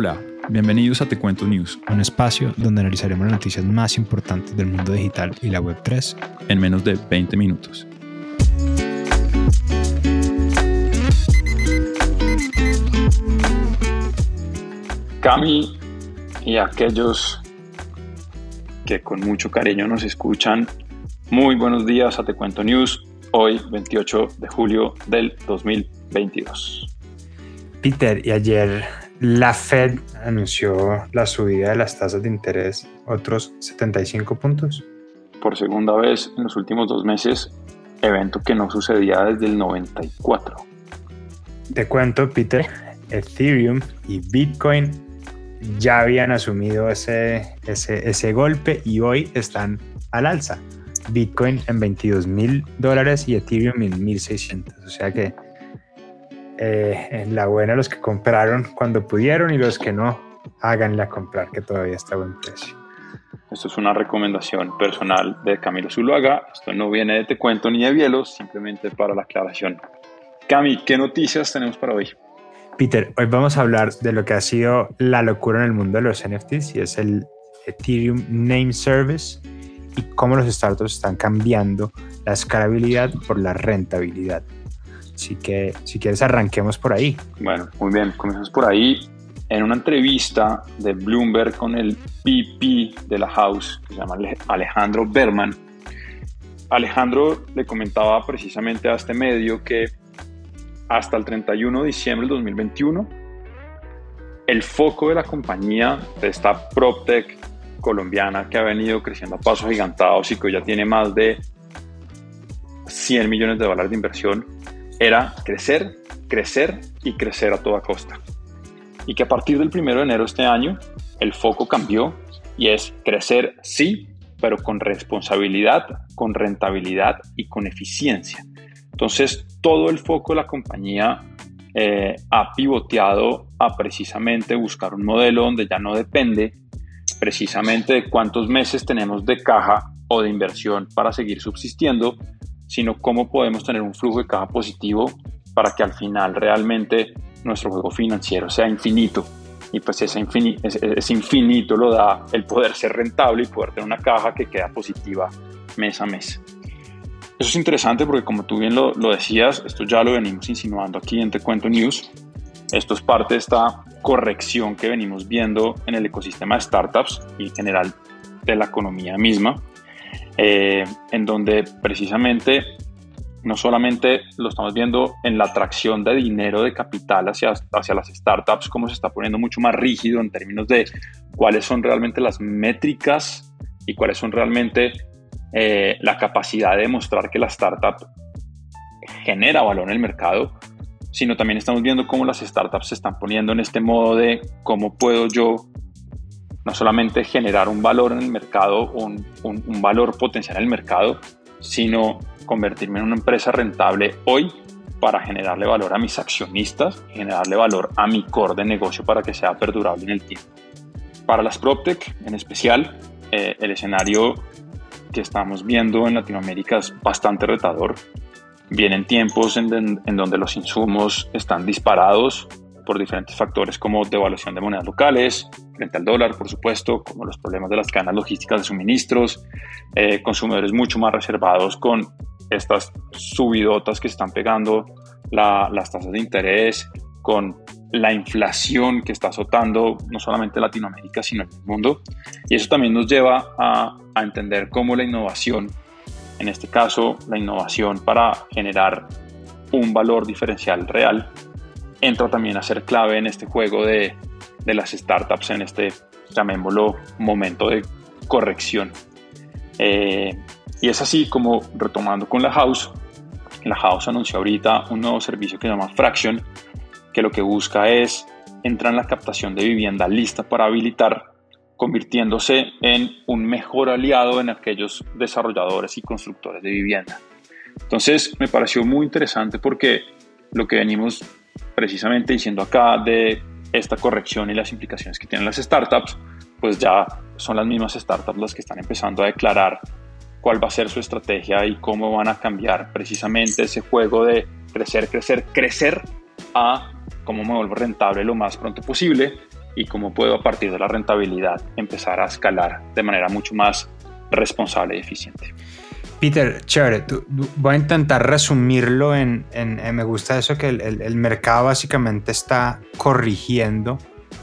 Hola, bienvenidos a Te Cuento News, un espacio donde analizaremos las noticias más importantes del mundo digital y la Web3 en menos de 20 minutos. Cami y aquellos que con mucho cariño nos escuchan, muy buenos días a Te Cuento News, hoy 28 de julio del 2022. Peter, y ayer la Fed anunció la subida de las tasas de interés, otros 75 puntos. Por segunda vez en los últimos dos meses, evento que no sucedía desde el 94. Te cuento, Peter, Ethereum y Bitcoin ya habían asumido ese, ese, ese golpe y hoy están al alza. Bitcoin en 22 mil dólares y Ethereum en 1600. O sea que eh, en la buena los que compraron cuando pudieron y los que no, háganle a comprar que todavía está a buen precio. Esto es una recomendación personal de Camilo Zuluaga. Esto no viene de Te Cuento ni de Bielos, simplemente para la aclaración. Cami, ¿qué noticias tenemos para hoy? Peter, hoy vamos a hablar de lo que ha sido la locura en el mundo de los NFTs y es el Ethereum Name Service y cómo los startups están cambiando la escalabilidad por la rentabilidad. Así que si quieres arranquemos por ahí. Bueno, muy bien, comenzamos por ahí. En una entrevista de Bloomberg con el VP de la House, que se llama Alejandro Berman, Alejandro le comentaba precisamente a este medio que hasta el 31 de diciembre del 2021, el foco de la compañía, de esta PropTech colombiana que ha venido creciendo a pasos gigantados y que ya tiene más de 100 millones de dólares de inversión, era crecer, crecer y crecer a toda costa. Y que a partir del 1 de enero de este año, el foco cambió y es crecer sí, pero con responsabilidad, con rentabilidad y con eficiencia. Entonces, todo el foco de la compañía eh, ha pivoteado a precisamente buscar un modelo donde ya no depende precisamente de cuántos meses tenemos de caja o de inversión para seguir subsistiendo, sino cómo podemos tener un flujo de caja positivo para que al final realmente nuestro juego financiero sea infinito. Y pues ese, infinito lo da el poder ser rentable y poder tener una caja que queda positiva mes a mes. Eso es interesante porque como tú bien lo, lo decías, esto ya lo venimos insinuando aquí en Te Cuento News. Esto es parte de esta corrección que venimos viendo en el ecosistema de startups y en general de la economía misma. Eh, en donde precisamente no solamente lo estamos viendo en la atracción de dinero, de capital hacia, hacia las startups, como se está poniendo mucho más rígido en términos de cuáles son realmente las métricas y cuáles son realmente eh, la capacidad de demostrar que la startup genera valor en el mercado, sino también estamos viendo cómo las startups se están poniendo en este modo de cómo puedo yo no solamente generar un valor en el mercado, un, un, valor potencial en el mercado, sino convertirme en una empresa rentable hoy para generarle valor a mis accionistas, generarle valor a mi core de negocio para que sea perdurable en el tiempo. Para las PropTech en especial, eh, el escenario que estamos viendo en Latinoamérica es bastante retador. Vienen tiempos en, en donde los insumos están disparados, por diferentes factores como devaluación de monedas locales, frente al dólar, por supuesto, como los problemas de las cadenas logísticas de suministros, eh, consumidores mucho más reservados con estas subidotas que están pegando las tasas de interés, con la inflación que está azotando no solamente Latinoamérica, sino el mundo. Y eso también nos lleva a, a entender cómo la innovación, en este caso la innovación para generar un valor diferencial real, entra también a ser clave en este juego de, de las startups, en este, llamémoslo, momento de corrección. Eh, y es así como, retomando con la House, la House anunció ahorita un nuevo servicio que se llama Fraction, que lo que busca es entrar en la captación de vivienda lista para habilitar, convirtiéndose en un mejor aliado en aquellos desarrolladores y constructores de vivienda. Entonces me pareció muy interesante porque lo que venimos precisamente diciendo acá de esta corrección y las implicaciones que tienen las startups, pues ya son las mismas startups las que están empezando a declarar cuál va a ser su estrategia y cómo van a cambiar precisamente ese juego de crecer, crecer, crecer a cómo me vuelvo rentable lo más pronto posible y cómo puedo a partir de la rentabilidad empezar a escalar de manera mucho más responsable y eficiente. Peter, chévere, voy a intentar resumirlo en, me gusta eso que el, mercado básicamente está corrigiendo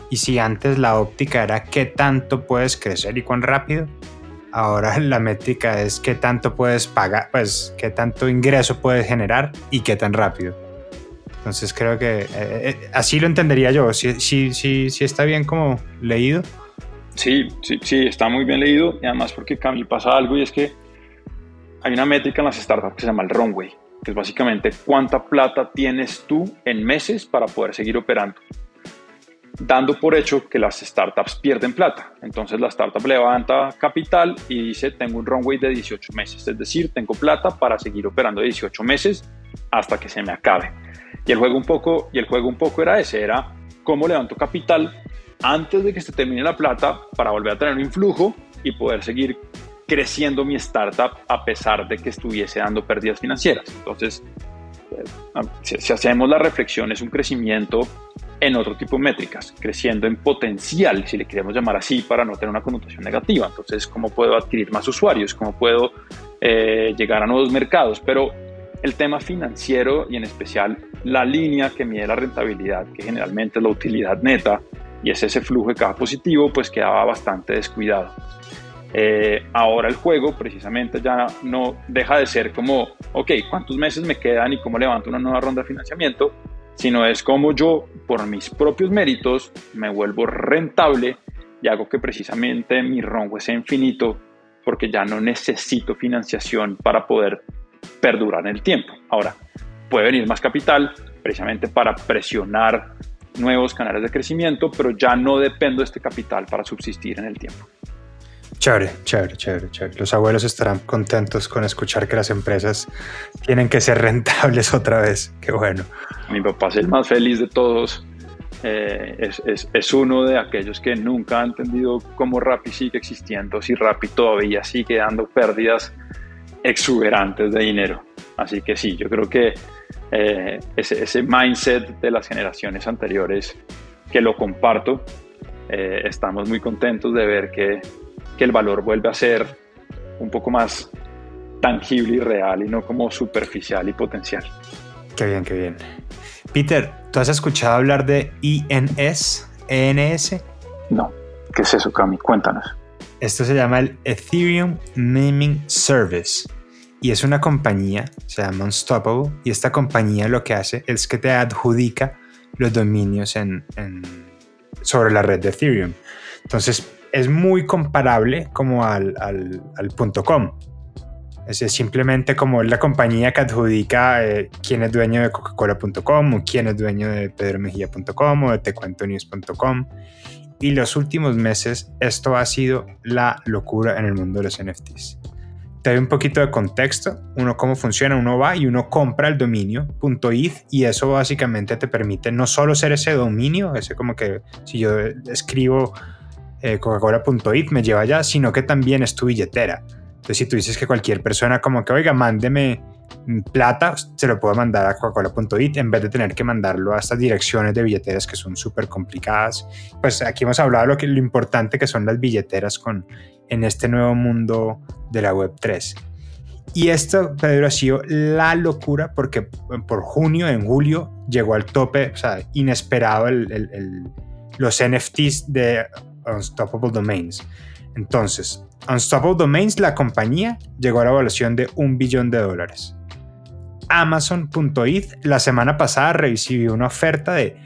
y si antes la óptica era qué tanto puedes crecer y cuán rápido, ahora la métrica es qué tanto puedes pagar, pues qué tanto ingreso puedes generar y qué tan rápido. Entonces creo que eh, eh, así lo entendería yo. Si, si, está bien como leído. Sí, sí, sí, está muy bien leído y además porque a mí pasa algo y es que hay una métrica en las startups que se llama el runway, que es básicamente cuánta plata tienes tú en meses para poder seguir operando, dando por hecho que las startups pierden plata. Entonces la startup levanta capital y dice, tengo un runway de 18 meses, es decir, tengo plata para seguir operando 18 meses hasta que se me acabe. Y el juego un poco, y el juego un poco era ese, era cómo levanto capital antes de que se termine la plata para volver a tener un influjo y poder seguir creciendo mi startup a pesar de que estuviese dando pérdidas financieras. Entonces, eh, si, hacemos la reflexión, es un crecimiento en otro tipo de métricas, creciendo en potencial, si le queremos llamar así, para no tener una connotación negativa. Entonces, ¿cómo puedo adquirir más usuarios? ¿Cómo puedo eh, llegar a nuevos mercados? Pero el tema financiero y en especial la línea que mide la rentabilidad, que generalmente es la utilidad neta, y es ese flujo de caja positivo, pues quedaba bastante descuidado. Eh, ahora el juego precisamente ya no deja de ser como, ok, ¿cuántos meses me quedan y cómo levanto una nueva ronda de financiamiento? Sino es como yo, por mis propios méritos, me vuelvo rentable y hago que precisamente mi runway sea infinito porque ya no necesito financiación para poder perdurar en el tiempo. Ahora, puede venir más capital precisamente para presionar nuevos canales de crecimiento, pero ya no dependo de este capital para subsistir en el tiempo. Chévere, chévere, chévere, chévere. Los abuelos estarán contentos con escuchar que las empresas tienen que ser rentables otra vez. Qué bueno. Mi papá es el más feliz de todos. Eh, es, es, es, uno de aquellos que nunca ha entendido cómo Rappi sigue existiendo, si Rappi todavía sigue dando pérdidas exuberantes de dinero. Así que sí, yo creo que eh, ese, ese, mindset de las generaciones anteriores, que lo comparto, eh, estamos muy contentos de ver que que el valor vuelve a ser un poco más tangible y real y no como superficial y potencial. Qué bien, qué bien. Peter, ¿tú has escuchado hablar de INS, ENS? No. ¿Qué es eso, Cami? Cuéntanos. Esto se llama el Ethereum Naming Service y es una compañía, se llama Unstoppable, y esta compañía lo que hace es que te adjudica los dominios en, sobre la red de Ethereum. Entonces, es muy comparable como al, al, .com. Es simplemente como la compañía que adjudica eh, quién es dueño de Coca-Cola.com o quién es dueño de pedromejía.com o de tecuentonews.com. Y los últimos meses esto ha sido la locura en el mundo de los NFTs. Te doy un poquito de contexto, uno cómo funciona, uno va y uno compra el dominio .eth y eso básicamente te permite no solo ser ese dominio, ese como que si yo escribo eh, coca-cola.it me lleva allá, sino que también es tu billetera. Entonces, si tú dices que cualquier persona como que, oiga, mándeme plata, se lo puedo mandar a coca-cola.it en vez de tener que mandarlo a estas direcciones de billeteras que son súper complicadas. Pues aquí hemos hablado lo, que, lo importante que son las billeteras con, en este nuevo mundo de la Web3. Y esto, Pedro, ha sido la locura porque por junio, en julio, llegó al tope, o sea, inesperado los NFTs de Unstoppable Domains. Entonces, Unstoppable Domains, la compañía, llegó a la evaluación de un billón de dólares. Amazon.it la semana pasada recibió una oferta de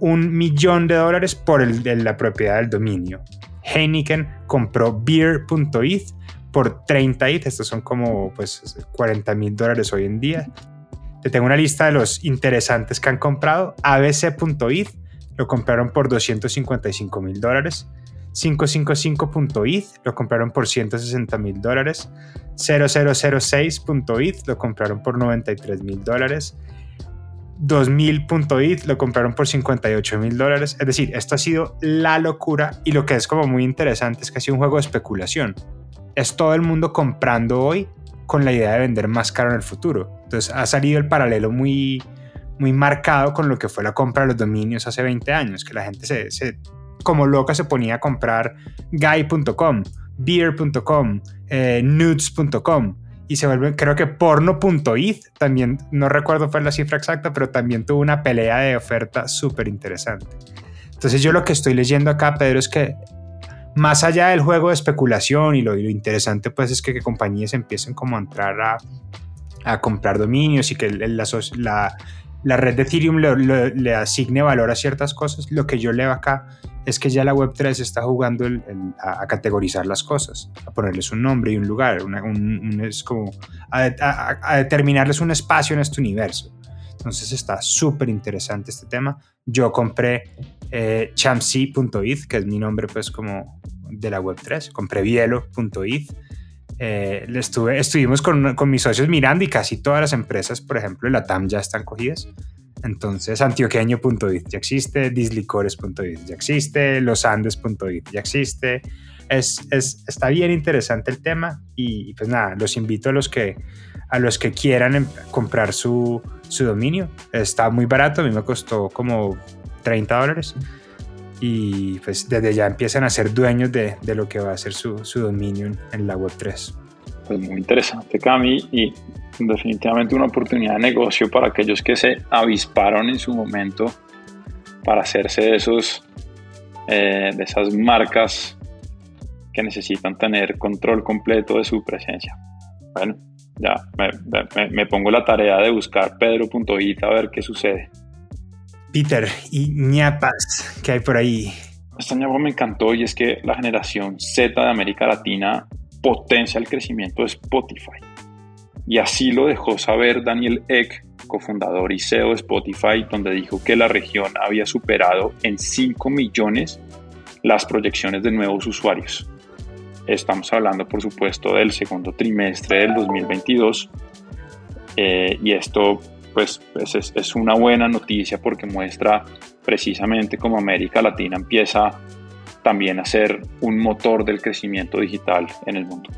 un millón de dólares por la propiedad del dominio. Heineken compró beer.it por 30 ETH, estos son como pues 40 mil dólares hoy en día. Te tengo una lista de los interesantes que han comprado. ABC.it lo compraron por 255 mil dólares. 555.eth lo compraron por 160 mil dólares. 0006.eth lo compraron por 93 mil dólares. 2000.it lo compraron por 58 mil dólares. Es decir, esto ha sido la locura y lo que es como muy interesante es que ha sido un juego de especulación. Es todo el mundo comprando hoy con la idea de vender más caro en el futuro. Entonces ha salido el paralelo muy, muy marcado con lo que fue la compra de los dominios hace 20 años, que la gente se, como loca se ponía a comprar guy.com, beer.com, eh, nudes.com y se vuelve, creo que porno.it también, no recuerdo fue la cifra exacta, pero también tuvo una pelea de oferta súper interesante. Entonces yo lo que estoy leyendo acá, Pedro, es que más allá del juego de especulación y lo, interesante pues es que, compañías empiecen como a entrar a, a comprar dominios y que la, la, la red de Ethereum le, asigne valor a ciertas cosas, lo que yo leo acá es que ya la Web3 está jugando a, categorizar las cosas, a ponerles un nombre y un lugar, es como a, determinarles un espacio en este universo. Entonces está súper interesante este tema. Yo compré eh, que es mi nombre pues como de la Web3, compré bielo.it eh, estuve, estuvimos con, con, mis socios mirando y casi todas las empresas, por ejemplo, la TAM ya están cogidas. Entonces, antioqueño.it ya existe, dislicores.it ya existe, losandes.it ya existe. Es, es, está bien interesante el tema y, pues nada, los invito a los que, a los que quieran em, comprar su, su dominio. Está muy barato, a mí me costó como 30 dólares y pues desde ya empiezan a ser dueños de, de lo que va a ser su, su dominio en, la web 3. Pues muy interesante, Cami, y definitivamente una oportunidad de negocio para aquellos que se avisparon en su momento para hacerse de, esos, eh, de esas marcas que necesitan tener control completo de su presencia. Bueno, ya me, me, me pongo la tarea de buscar pedro.it a ver qué sucede. Peter, y ñapas que hay por ahí. Esta ñapa me encantó y es que la generación Z de América Latina potencia el crecimiento de Spotify. Y así lo dejó saber Daniel Eck, cofundador y CEO de Spotify, donde dijo que la región había superado en 5 millones las proyecciones de nuevos usuarios. Estamos hablando, por supuesto, del segundo trimestre del 2022. Eh, y esto pues, pues es, una buena noticia porque muestra precisamente cómo América Latina empieza también a ser un motor del crecimiento digital en el mundo.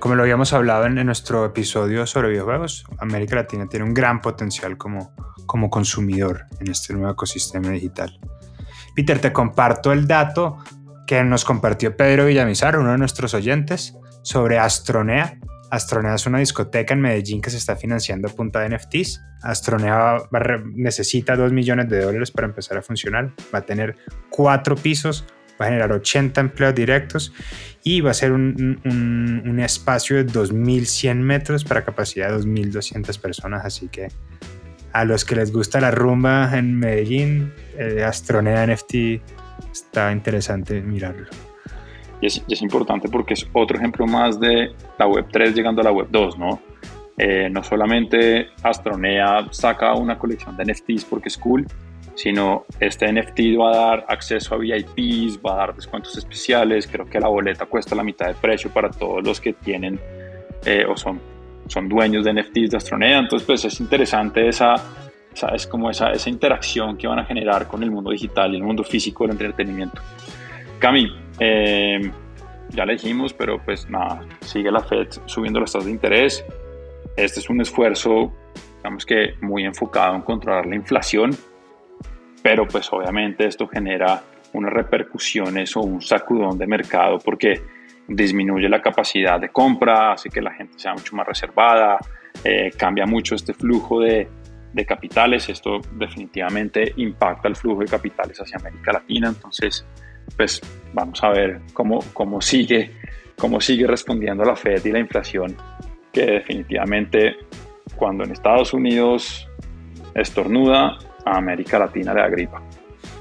Como lo habíamos hablado en, nuestro episodio sobre videojuegos, América Latina tiene un gran potencial como, como consumidor en este nuevo ecosistema digital. Peter, te comparto el dato que nos compartió Pedro Villamizar, uno de nuestros oyentes, sobre Astronea, Astronea es una discoteca en Medellín que se está financiando a punta de NFTs. Astronea necesita 2 millones de dólares para empezar a funcionar. Va a tener cuatro pisos, va a generar 80 empleos directos y va a ser un, un, espacio de 2.100 metros para capacidad de 2.200 personas. Así que a los que les gusta la rumba en Medellín, eh, Astronea NFT está interesante mirarlo. Y es, importante porque es otro ejemplo más de la web 3 llegando a la web 2, ¿no? Eh, no solamente Astronea saca una colección de NFTs porque es cool, sino este NFT va a dar acceso a VIPs, va a dar descuentos especiales, creo que la boleta cuesta la mitad de precio para todos los que tienen eh, o son, son dueños de NFTs de Astronea, entonces pues es interesante esa, es como esa, esa interacción que van a generar con el mundo digital y el mundo físico del entretenimiento. Cami, eh, ya le dijimos, pero pues nada, sigue la Fed subiendo las tasas de interés. Este es un esfuerzo, digamos que muy enfocado en controlar la inflación, pero pues obviamente esto genera unas repercusiones o un sacudón de mercado porque disminuye la capacidad de compra, hace que la gente sea mucho más reservada, eh, cambia mucho este flujo de, de capitales, esto definitivamente impacta el flujo de capitales hacia América Latina, entonces pues vamos a ver cómo, cómo, sigue, cómo sigue respondiendo la Fed y la inflación, que definitivamente cuando en Estados Unidos estornuda, a América Latina le da gripa.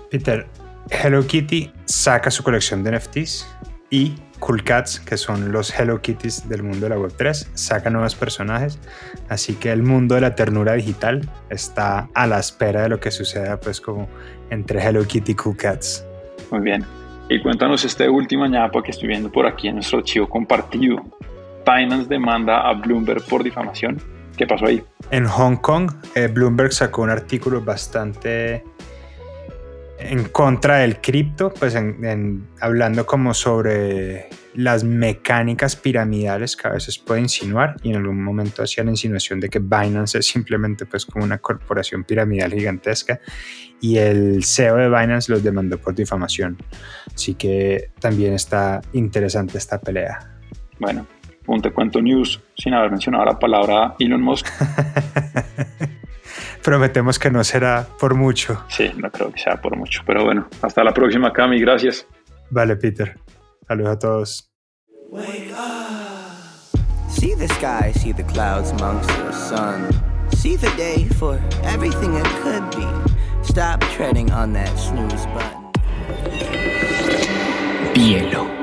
Peter, Hello Kitty saca su colección de NFTs y Cool Cats, que son los Hello Kitties del mundo de la Web3, saca nuevos personajes. Así que el mundo de la ternura digital está a la espera de lo que suceda, pues, como entre Hello Kitty y Cool Cats. Muy bien. Y cuéntanos este último ñapa que estoy viendo por aquí en nuestro archivo compartido. Binance demanda a Bloomberg por difamación. ¿Qué pasó ahí? En Hong Kong, eh, Bloomberg sacó un artículo bastante en contra del cripto, pues en, hablando como sobre las mecánicas piramidales que a veces puede insinuar y en algún momento hacía la insinuación de que Binance es simplemente pues como una corporación piramidal gigantesca y el CEO de Binance los demandó por difamación. Así que también está interesante esta pelea. Bueno, un te cuento news sin haber mencionado la palabra Elon Musk. Prometemos que no será por mucho. Sí, no creo que sea por mucho. Pero bueno, hasta la próxima, Cami. Gracias. Vale, Peter. Saludos a todos. See the sky, see the clouds amongst the sun. See the day for everything it could be. Stop treading on that snooze button. Bielo.